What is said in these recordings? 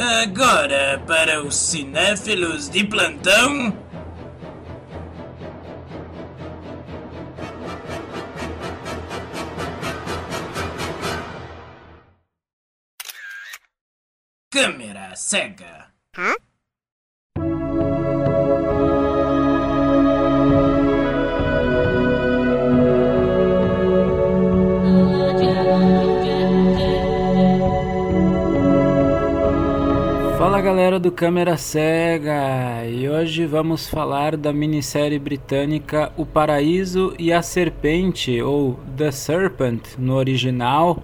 Agora, para os cinéfilos de plantão. Câmera cega. Hã? Galera do Câmera Cega e hoje vamos falar da minissérie britânica O Paraíso e a Serpente ou The Serpent no original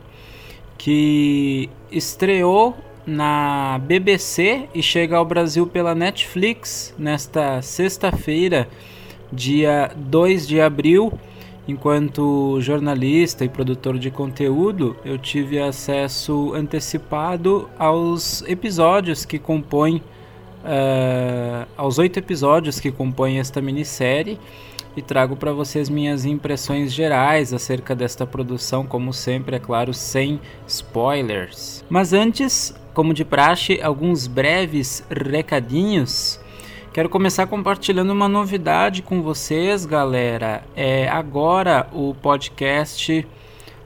que estreou na BBC e chega ao Brasil pela Netflix nesta sexta-feira, dia 2 de abril. Enquanto jornalista e produtor de conteúdo, eu tive acesso antecipado aos episódios que compõem, uh, aos oito episódios que compõem esta minissérie e trago para vocês minhas impressões gerais acerca desta produção, como sempre, é claro, sem spoilers. Mas antes, como de praxe, alguns breves recadinhos. Quero começar compartilhando uma novidade com vocês, galera. É agora o podcast,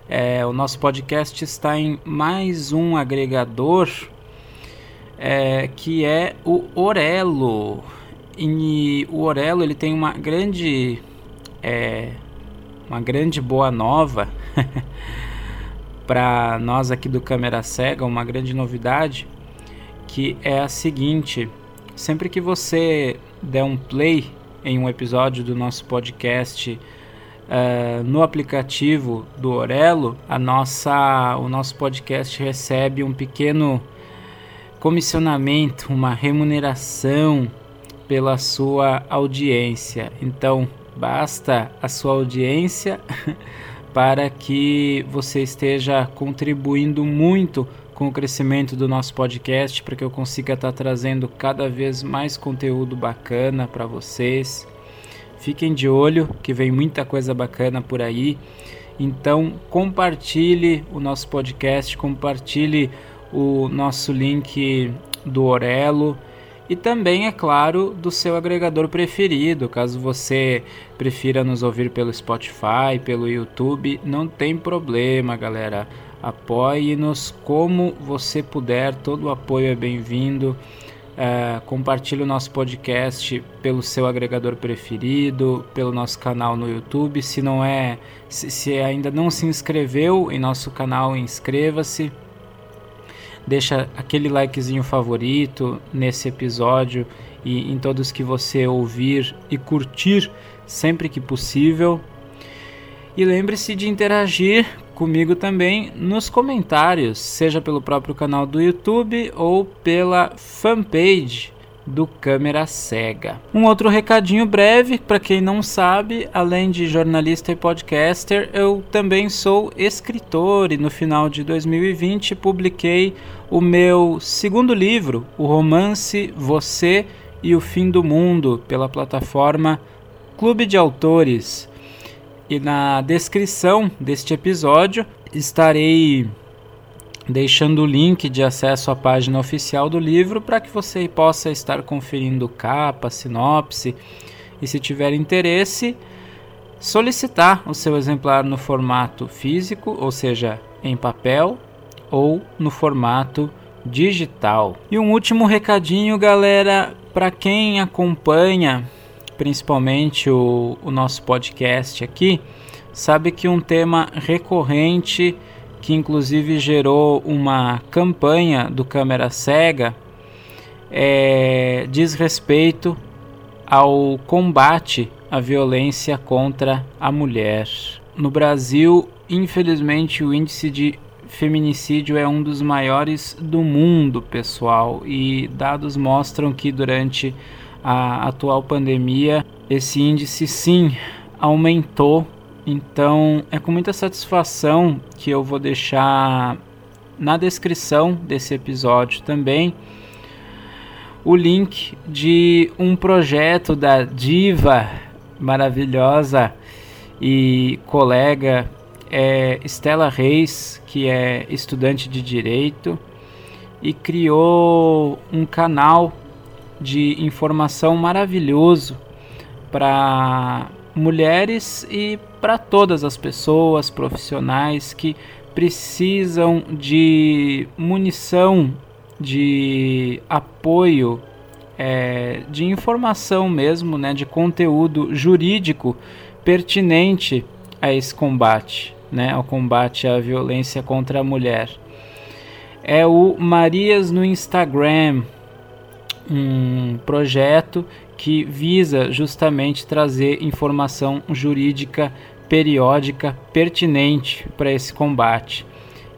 é, o nosso podcast está em mais um agregador é, que é o Orelo. E o Orelo ele tem uma grande, é, uma grande boa nova para nós aqui do Câmera Cega, uma grande novidade que é a seguinte Sempre que você der um play em um episódio do nosso podcast uh, no aplicativo do Orelo, a nossa, o nosso podcast recebe um pequeno comissionamento, uma remuneração pela sua audiência. Então, basta a sua audiência para que você esteja contribuindo muito com o crescimento do nosso podcast para que eu consiga estar tá trazendo cada vez mais conteúdo bacana para vocês. Fiquem de olho que vem muita coisa bacana por aí. Então compartilhe o nosso podcast, compartilhe o nosso link do Orelo e também, é claro, do seu agregador preferido. Caso você prefira nos ouvir pelo Spotify, pelo YouTube, não tem problema, galera apoie-nos como você puder, todo o apoio é bem-vindo. É, compartilhe o nosso podcast pelo seu agregador preferido, pelo nosso canal no YouTube. Se não é, se, se ainda não se inscreveu em nosso canal, inscreva-se. Deixa aquele likezinho favorito nesse episódio e em todos que você ouvir e curtir sempre que possível. E lembre-se de interagir comigo também nos comentários, seja pelo próprio canal do YouTube ou pela fanpage do Câmera Cega. Um outro recadinho breve, para quem não sabe, além de jornalista e podcaster, eu também sou escritor e no final de 2020 publiquei o meu segundo livro, o romance Você e o Fim do Mundo, pela plataforma Clube de Autores. E na descrição deste episódio estarei deixando o link de acesso à página oficial do livro para que você possa estar conferindo capa, sinopse e, se tiver interesse, solicitar o seu exemplar no formato físico, ou seja, em papel, ou no formato digital. E um último recadinho, galera, para quem acompanha principalmente o, o nosso podcast aqui, sabe que um tema recorrente que inclusive gerou uma campanha do Câmera Cega é, diz respeito ao combate à violência contra a mulher. No Brasil, infelizmente, o índice de feminicídio é um dos maiores do mundo, pessoal, e dados mostram que durante a atual pandemia, esse índice sim aumentou. Então é com muita satisfação que eu vou deixar na descrição desse episódio também o link de um projeto da diva maravilhosa e colega é Estela Reis, que é estudante de direito e criou um canal de informação maravilhoso para mulheres e para todas as pessoas profissionais que precisam de munição, de apoio, é, de informação mesmo, né, de conteúdo jurídico pertinente a esse combate, né, ao combate à violência contra a mulher. É o Marias no Instagram, um projeto que visa justamente trazer informação jurídica periódica pertinente para esse combate.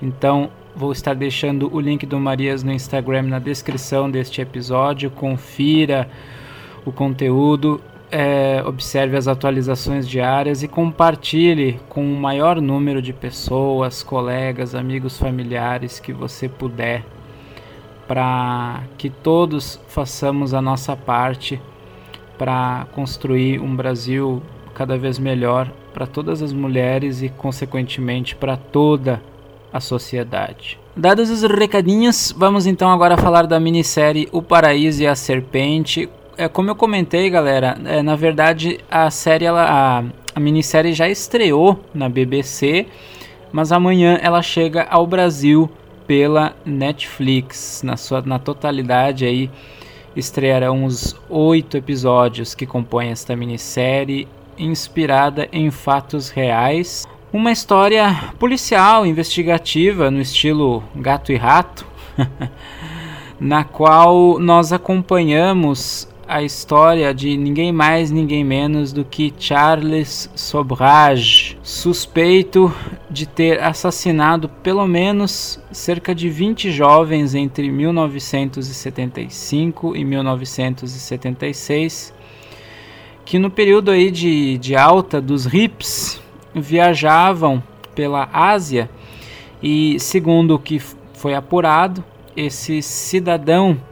Então, vou estar deixando o link do Marias no Instagram na descrição deste episódio. Confira o conteúdo, é, observe as atualizações diárias e compartilhe com o maior número de pessoas, colegas, amigos, familiares que você puder, para que todos façamos a nossa parte para construir um Brasil cada vez melhor para todas as mulheres e, consequentemente, para toda a sociedade. Dados os recadinhos, vamos então agora falar da minissérie O Paraíso e a Serpente. É, como eu comentei, galera, é, na verdade a série, ela, a, a minissérie já estreou na BBC, mas amanhã ela chega ao Brasil pela Netflix, na sua na totalidade aí estrearão os oito episódios que compõem esta minissérie, inspirada em fatos reais. Uma história policial, investigativa, no estilo gato e rato, na qual nós acompanhamos a história de ninguém mais, ninguém menos do que Charles Sobrage, suspeito de ter assassinado pelo menos cerca de 20 jovens entre 1975 e 1976, que no período aí de, de alta dos hips viajavam pela Ásia e, segundo o que foi apurado, esse cidadão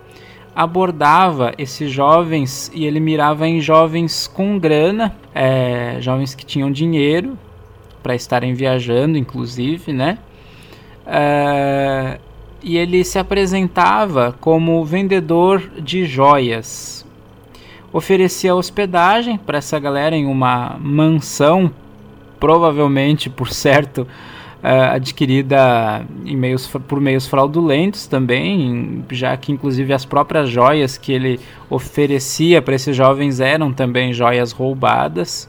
abordava esses jovens e ele mirava em jovens com grana, é, jovens que tinham dinheiro para estarem viajando, inclusive, né? É, e ele se apresentava como vendedor de joias. Oferecia hospedagem para essa galera em uma mansão, provavelmente, por certo, uh, adquirida meios, por meios fraudulentos também, já que inclusive as próprias joias que ele oferecia para esses jovens eram também joias roubadas,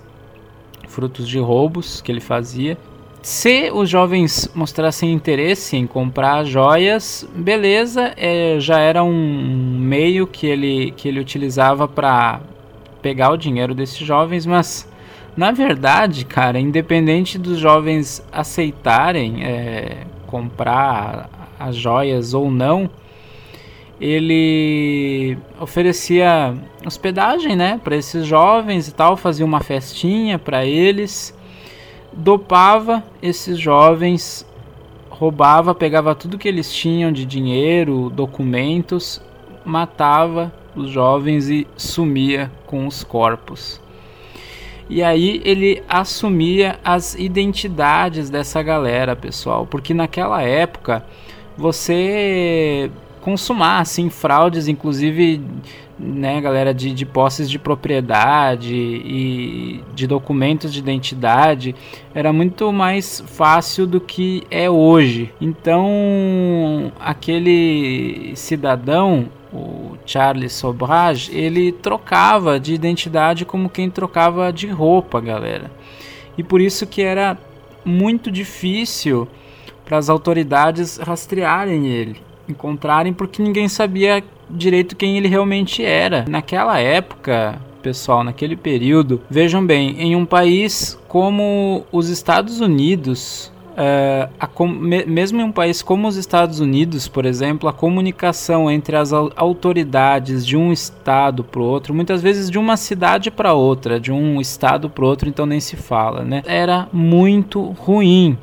frutos de roubos que ele fazia. Se os jovens mostrassem interesse em comprar joias, beleza, é, já era um meio que ele, que ele utilizava para pegar o dinheiro desses jovens, mas na verdade, cara, independente dos jovens aceitarem é, comprar as joias ou não, ele oferecia hospedagem, né, para esses jovens e tal, fazia uma festinha para eles, dopava esses jovens, roubava, pegava tudo que eles tinham de dinheiro, documentos, matava os jovens e sumia com os corpos. E aí ele assumia as identidades dessa galera, pessoal, porque naquela época você consumar assim fraudes, inclusive, né, galera de, de posses de propriedade e de documentos de identidade, era muito mais fácil do que é hoje. Então, aquele cidadão o Charles Sobrage, ele trocava de identidade como quem trocava de roupa, galera. E por isso que era muito difícil para as autoridades rastrearem ele, encontrarem, porque ninguém sabia direito quem ele realmente era. Naquela época, pessoal, naquele período, vejam bem, em um país como os Estados Unidos, Uh, a, mesmo em um país como os Estados Unidos, por exemplo, a comunicação entre as autoridades de um estado para o outro, muitas vezes de uma cidade para outra, de um estado para outro, então nem se fala, né? Era muito ruim.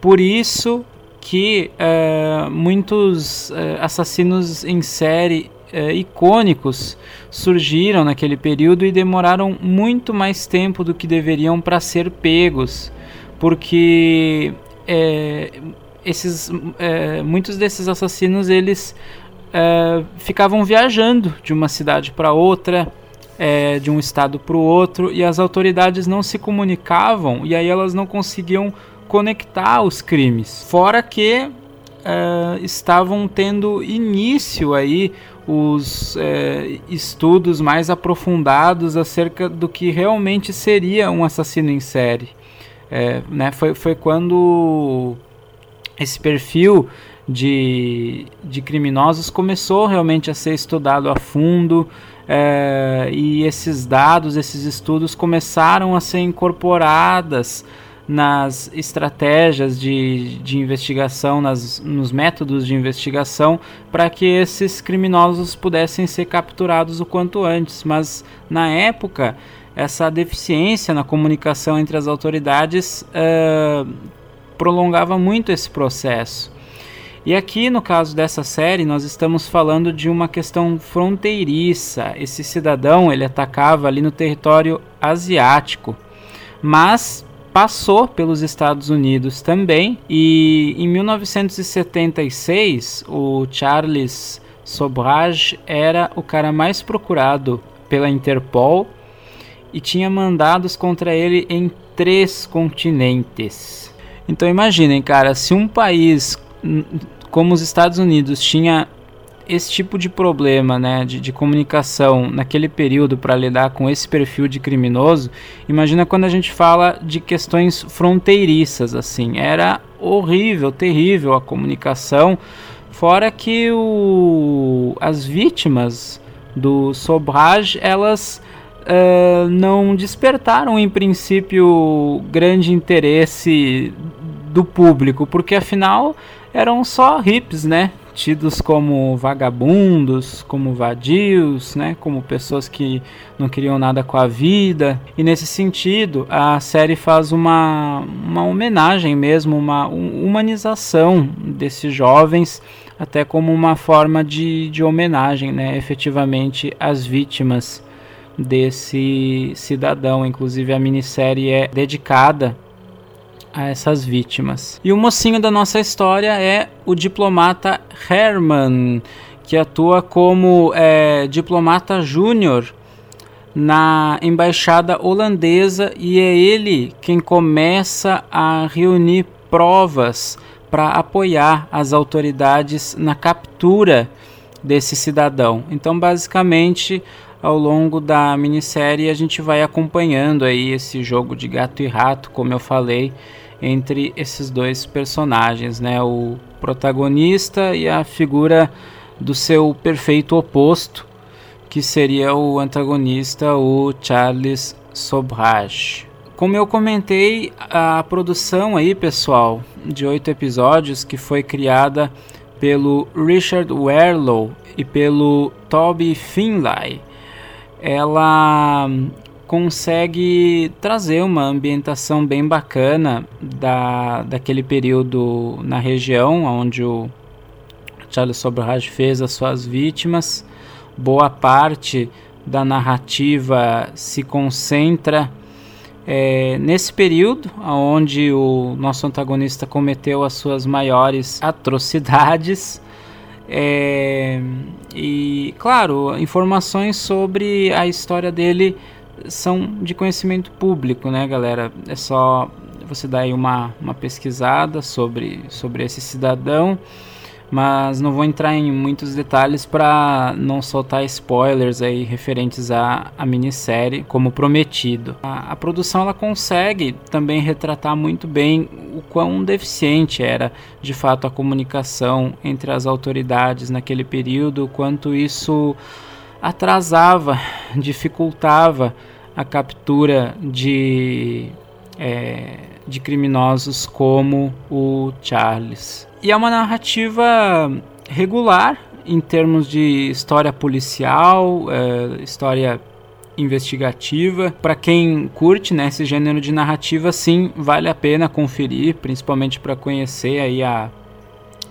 Por isso que uh, muitos uh, assassinos em série icônicos surgiram naquele período e demoraram muito mais tempo do que deveriam para ser pegos porque é, esses, é, muitos desses assassinos eles é, ficavam viajando de uma cidade para outra, é, de um estado para o outro, e as autoridades não se comunicavam e aí elas não conseguiam conectar os crimes. Fora que é, estavam tendo início aí os é, estudos mais aprofundados acerca do que realmente seria um assassino em série. É, né, foi, foi quando esse perfil de, de criminosos começou realmente a ser estudado a fundo é, e esses dados, esses estudos começaram a ser incorporadas nas estratégias de, de investigação, nas, nos métodos de investigação, para que esses criminosos pudessem ser capturados o quanto antes. Mas na época, essa deficiência na comunicação entre as autoridades é, prolongava muito esse processo. E aqui no caso dessa série nós estamos falando de uma questão fronteiriça. Esse cidadão ele atacava ali no território asiático, mas passou pelos Estados Unidos também. E em 1976 o Charles Sobrage era o cara mais procurado pela Interpol e tinha mandados contra ele em três continentes. Então imaginem, cara, se um país como os Estados Unidos tinha esse tipo de problema né, de, de comunicação naquele período para lidar com esse perfil de criminoso, imagina quando a gente fala de questões fronteiriças, assim, era horrível, terrível a comunicação, fora que o, as vítimas do Sobrage, elas uh, não despertaram em princípio grande interesse do público, porque afinal eram só hips, né? Tidos como vagabundos, como vadios, né? Como pessoas que não queriam nada com a vida. E nesse sentido, a série faz uma, uma homenagem mesmo, uma humanização desses jovens, até como uma forma de, de homenagem, né? Efetivamente, às vítimas desse cidadão. Inclusive, a minissérie é dedicada a essas vítimas. E o mocinho da nossa história é o diplomata Herman, que atua como é, diplomata júnior na embaixada holandesa e é ele quem começa a reunir provas para apoiar as autoridades na captura desse cidadão. Então, basicamente, ao longo da minissérie a gente vai acompanhando aí esse jogo de gato e rato, como eu falei, entre esses dois personagens, né? O protagonista e a figura do seu perfeito oposto, que seria o antagonista, o Charles Sobrage. Como eu comentei, a produção aí, pessoal, de oito episódios que foi criada pelo Richard Werlow e pelo Toby Finlay, ela consegue trazer uma ambientação bem bacana da, daquele período na região onde o Charles Sobrage fez as suas vítimas. Boa parte da narrativa se concentra é, nesse período onde o nosso antagonista cometeu as suas maiores atrocidades. É, e claro, informações sobre a história dele são de conhecimento público, né, galera? É só você dar aí uma, uma pesquisada sobre, sobre esse cidadão, mas não vou entrar em muitos detalhes para não soltar spoilers aí referentes à, à minissérie, como prometido. A, a produção ela consegue também retratar muito bem o quão deficiente era de fato a comunicação entre as autoridades naquele período, quanto isso atrasava, dificultava a captura de, é, de criminosos como o Charles. E é uma narrativa regular em termos de história policial, é, história investigativa. Para quem curte né, esse gênero de narrativa, sim, vale a pena conferir, principalmente para conhecer aí a,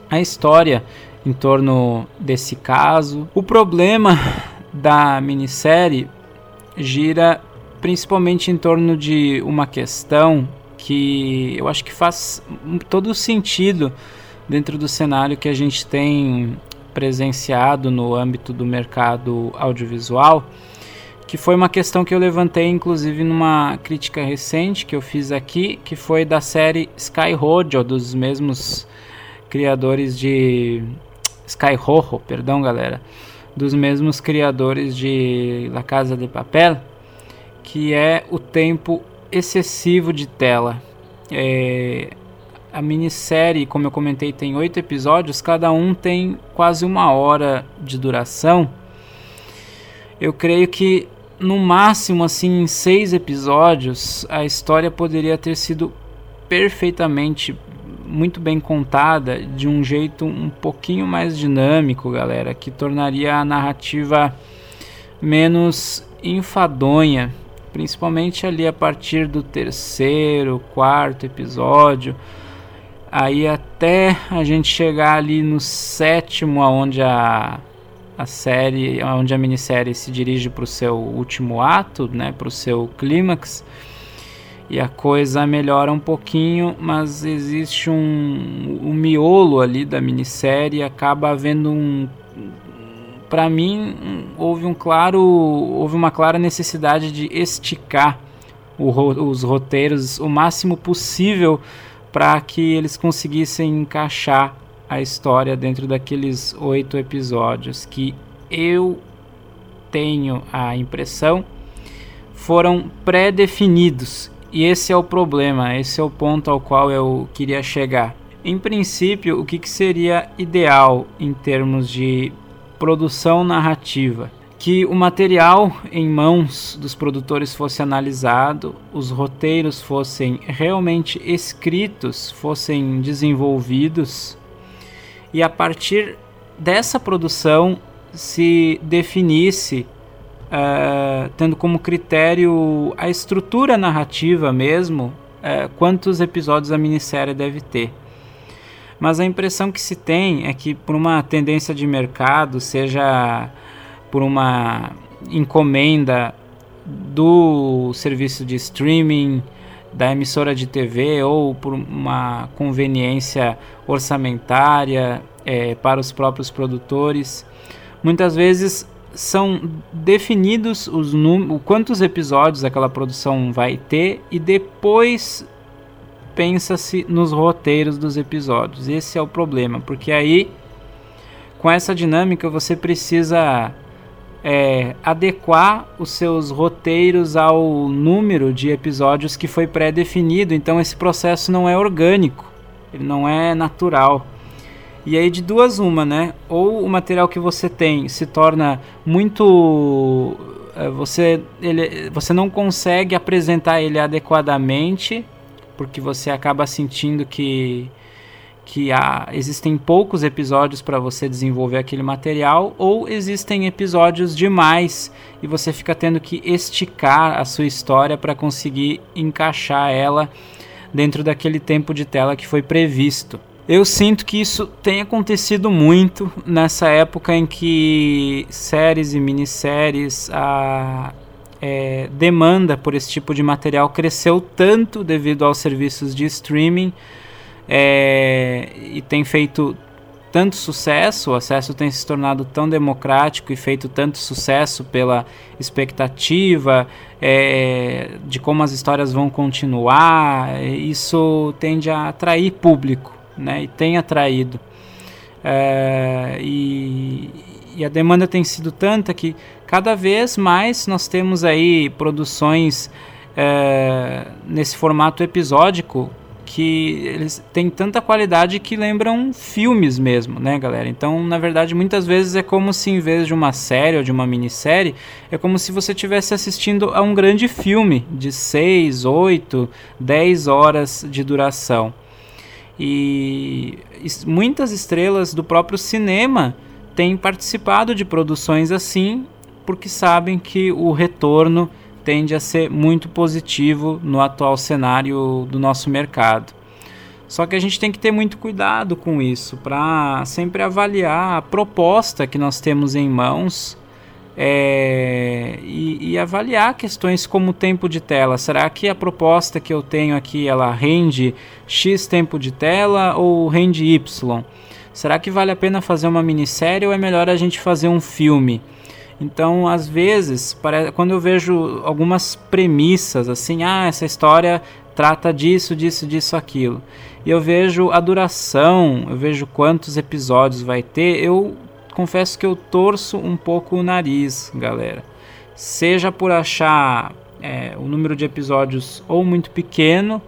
a história em torno desse caso. O problema da minissérie gira principalmente em torno de uma questão que eu acho que faz todo sentido dentro do cenário que a gente tem presenciado no âmbito do mercado audiovisual, que foi uma questão que eu levantei inclusive numa crítica recente que eu fiz aqui, que foi da série Sky Road, dos mesmos criadores de Sky Rojo, perdão, galera, dos mesmos criadores de La Casa de Papel, que é o tempo excessivo de tela. É, a minissérie, como eu comentei, tem oito episódios, cada um tem quase uma hora de duração. Eu creio que no máximo assim em seis episódios a história poderia ter sido perfeitamente muito bem contada de um jeito um pouquinho mais dinâmico, galera, que tornaria a narrativa menos enfadonha, principalmente ali a partir do terceiro, quarto episódio Aí até a gente chegar ali no sétimo, aonde a, a série, onde a minissérie se dirige para o seu último ato, né, para o seu clímax, e a coisa melhora um pouquinho, mas existe um, um miolo ali da minissérie, acaba havendo um, para mim houve um claro, houve uma clara necessidade de esticar o, os roteiros o máximo possível para que eles conseguissem encaixar a história dentro daqueles oito episódios que eu tenho a impressão foram pré-definidos e esse é o problema, esse é o ponto ao qual eu queria chegar. Em princípio, o que, que seria ideal em termos de produção narrativa? que o material em mãos dos produtores fosse analisado, os roteiros fossem realmente escritos, fossem desenvolvidos e a partir dessa produção se definisse, uh, tendo como critério a estrutura narrativa mesmo, uh, quantos episódios a minissérie deve ter. Mas a impressão que se tem é que, por uma tendência de mercado, seja por uma encomenda do serviço de streaming, da emissora de TV ou por uma conveniência orçamentária é, para os próprios produtores. Muitas vezes são definidos os números, quantos episódios aquela produção vai ter e depois pensa-se nos roteiros dos episódios. Esse é o problema, porque aí com essa dinâmica você precisa é, adequar os seus roteiros ao número de episódios que foi pré-definido. Então esse processo não é orgânico, ele não é natural. E aí de duas uma, né? Ou o material que você tem se torna muito é, você ele, você não consegue apresentar ele adequadamente porque você acaba sentindo que que há, existem poucos episódios para você desenvolver aquele material ou existem episódios demais e você fica tendo que esticar a sua história para conseguir encaixar ela dentro daquele tempo de tela que foi previsto. Eu sinto que isso tem acontecido muito nessa época em que séries e minisséries, a é, demanda por esse tipo de material cresceu tanto devido aos serviços de streaming é, e tem feito tanto sucesso, o acesso tem se tornado tão democrático e feito tanto sucesso pela expectativa é, de como as histórias vão continuar, isso tende a atrair público, né? E tem atraído. É, e, e a demanda tem sido tanta que cada vez mais nós temos aí produções é, nesse formato episódico que eles têm tanta qualidade que lembram filmes mesmo, né, galera? Então, na verdade, muitas vezes é como se em vez de uma série ou de uma minissérie, é como se você estivesse assistindo a um grande filme de 6, 8, 10 horas de duração. E muitas estrelas do próprio cinema têm participado de produções assim, porque sabem que o retorno tende a ser muito positivo no atual cenário do nosso mercado. Só que a gente tem que ter muito cuidado com isso para sempre avaliar a proposta que nós temos em mãos é, e, e, avaliar questões como tempo de tela. Será que a proposta que eu tenho aqui ela rende x tempo de tela ou rende y? Será que vale a pena fazer uma minissérie ou é melhor a gente fazer um filme? Então, às vezes, quando eu vejo algumas premissas assim, ah, essa história trata disso, disso, disso, aquilo, e eu vejo a duração, eu vejo quantos episódios vai ter, eu confesso que eu torço um pouco o nariz, galera. Seja por achar é, o número de episódios ou muito pequeno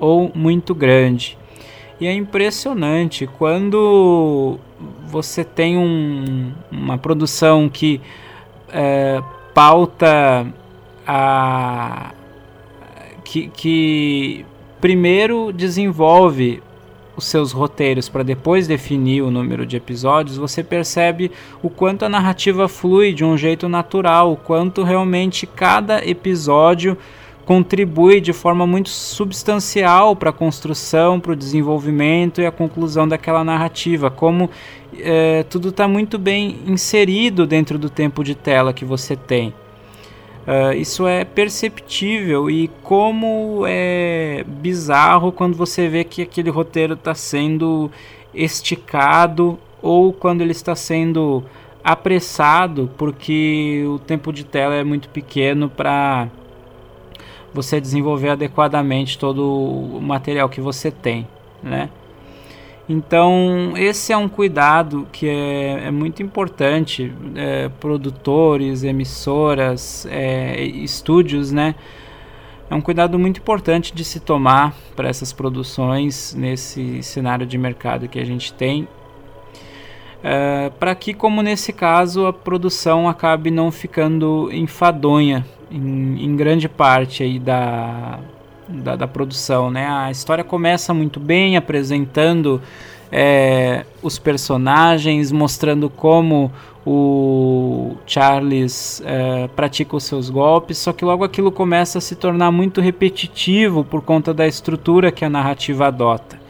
ou muito grande. E é impressionante quando você tem um, uma produção que é, pauta a que, que primeiro desenvolve os seus roteiros para depois definir o número de episódios, você percebe o quanto a narrativa flui de um jeito natural, o quanto realmente cada episódio contribui de forma muito substancial para a construção, para o desenvolvimento e a conclusão daquela narrativa, como é, tudo está muito bem inserido dentro do tempo de tela que você tem. Uh, isso é perceptível e como é bizarro quando você vê que aquele roteiro está sendo esticado ou quando ele está sendo apressado porque o tempo de tela é muito pequeno para você desenvolver adequadamente todo o material que você tem, né? Então, esse é um cuidado que é, é muito importante. É, produtores, emissoras, é, estúdios, né? É um cuidado muito importante de se tomar para essas produções nesse cenário de mercado que a gente tem. É, para que, como nesse caso, a produção acabe não ficando enfadonha em, em grande parte aí da, da, da, produção, né? A história começa muito bem, apresentando é, os personagens, mostrando como o Charles é, pratica os seus golpes, só que logo aquilo começa a se tornar muito repetitivo por conta da estrutura que a narrativa adota.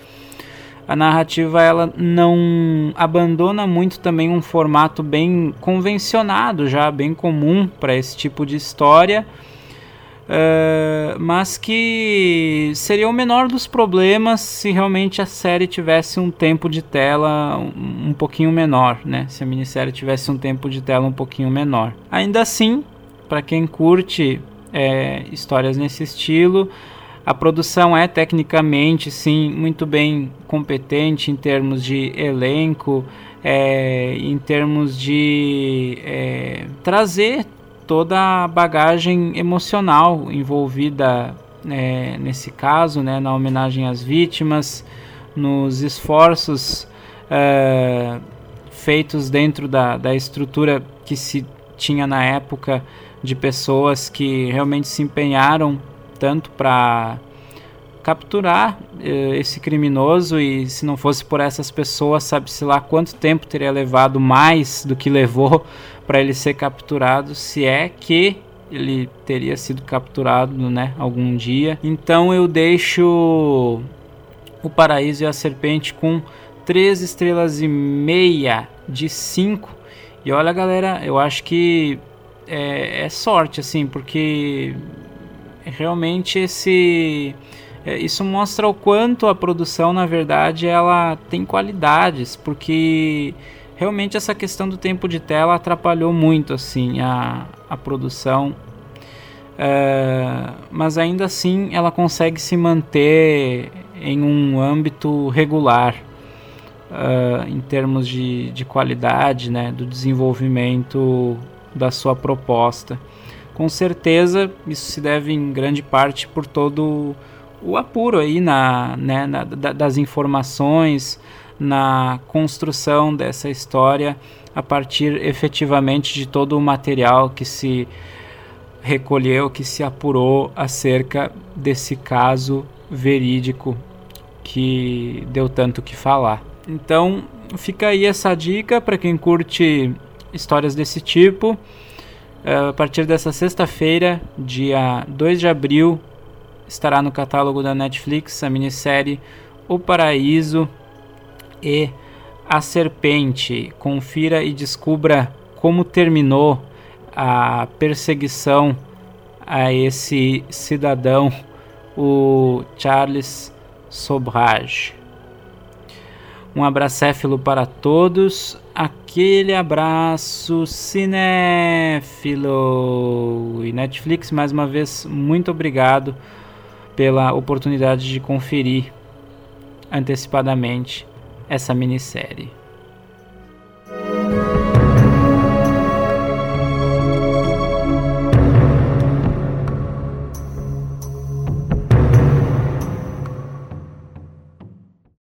A narrativa ela não abandona muito também um formato bem convencionado, já bem comum para esse tipo de história Uh, mas que seria o menor dos problemas se realmente a série tivesse um tempo de tela um, um, pouquinho menor, né? Se a minissérie tivesse um tempo de tela um pouquinho menor. Ainda assim, para quem curte é, histórias nesse estilo, a produção é tecnicamente sim muito bem competente em termos de elenco, é, em termos de é, trazer toda a bagagem emocional envolvida é, nesse caso, né, na homenagem às vítimas, nos esforços é, feitos dentro da, da estrutura que se tinha na época de pessoas que realmente se empenharam tanto para capturar eh, esse criminoso e se não fosse por essas pessoas, sabe-se lá quanto tempo teria levado mais do que levou para ele ser capturado, se é que ele teria sido capturado, né, algum dia. Então eu deixo o Paraíso e a Serpente com 3 estrelas e meia de 5. E olha, galera, eu acho que é, é sorte assim, porque realmente esse é, isso mostra o quanto a produção, na verdade, ela tem qualidades, porque realmente essa questão do tempo de tela atrapalhou muito assim a, a produção. É, mas ainda assim ela consegue se manter em um âmbito regular uh, em termos de, de qualidade, né, do desenvolvimento da sua proposta. Com certeza isso se deve em grande parte por todo o apuro aí na, né, na, das informações, na construção dessa história a partir efetivamente de todo o material que se recolheu, que se apurou acerca desse caso verídico que deu tanto que falar. Então, fica aí essa dica para quem curte histórias desse tipo. Eh, a partir dessa sexta-feira, dia 2 de abril, estará no catálogo da Netflix a minissérie O Paraíso e A Serpente. Confira e descubra como terminou a perseguição a esse cidadão, o Charles Sobrage. Um abracéfilo para todos, aquele abraço cinéfilo. E Netflix, mais uma vez, muito obrigado pela oportunidade de conferir antecipadamente essa minissérie.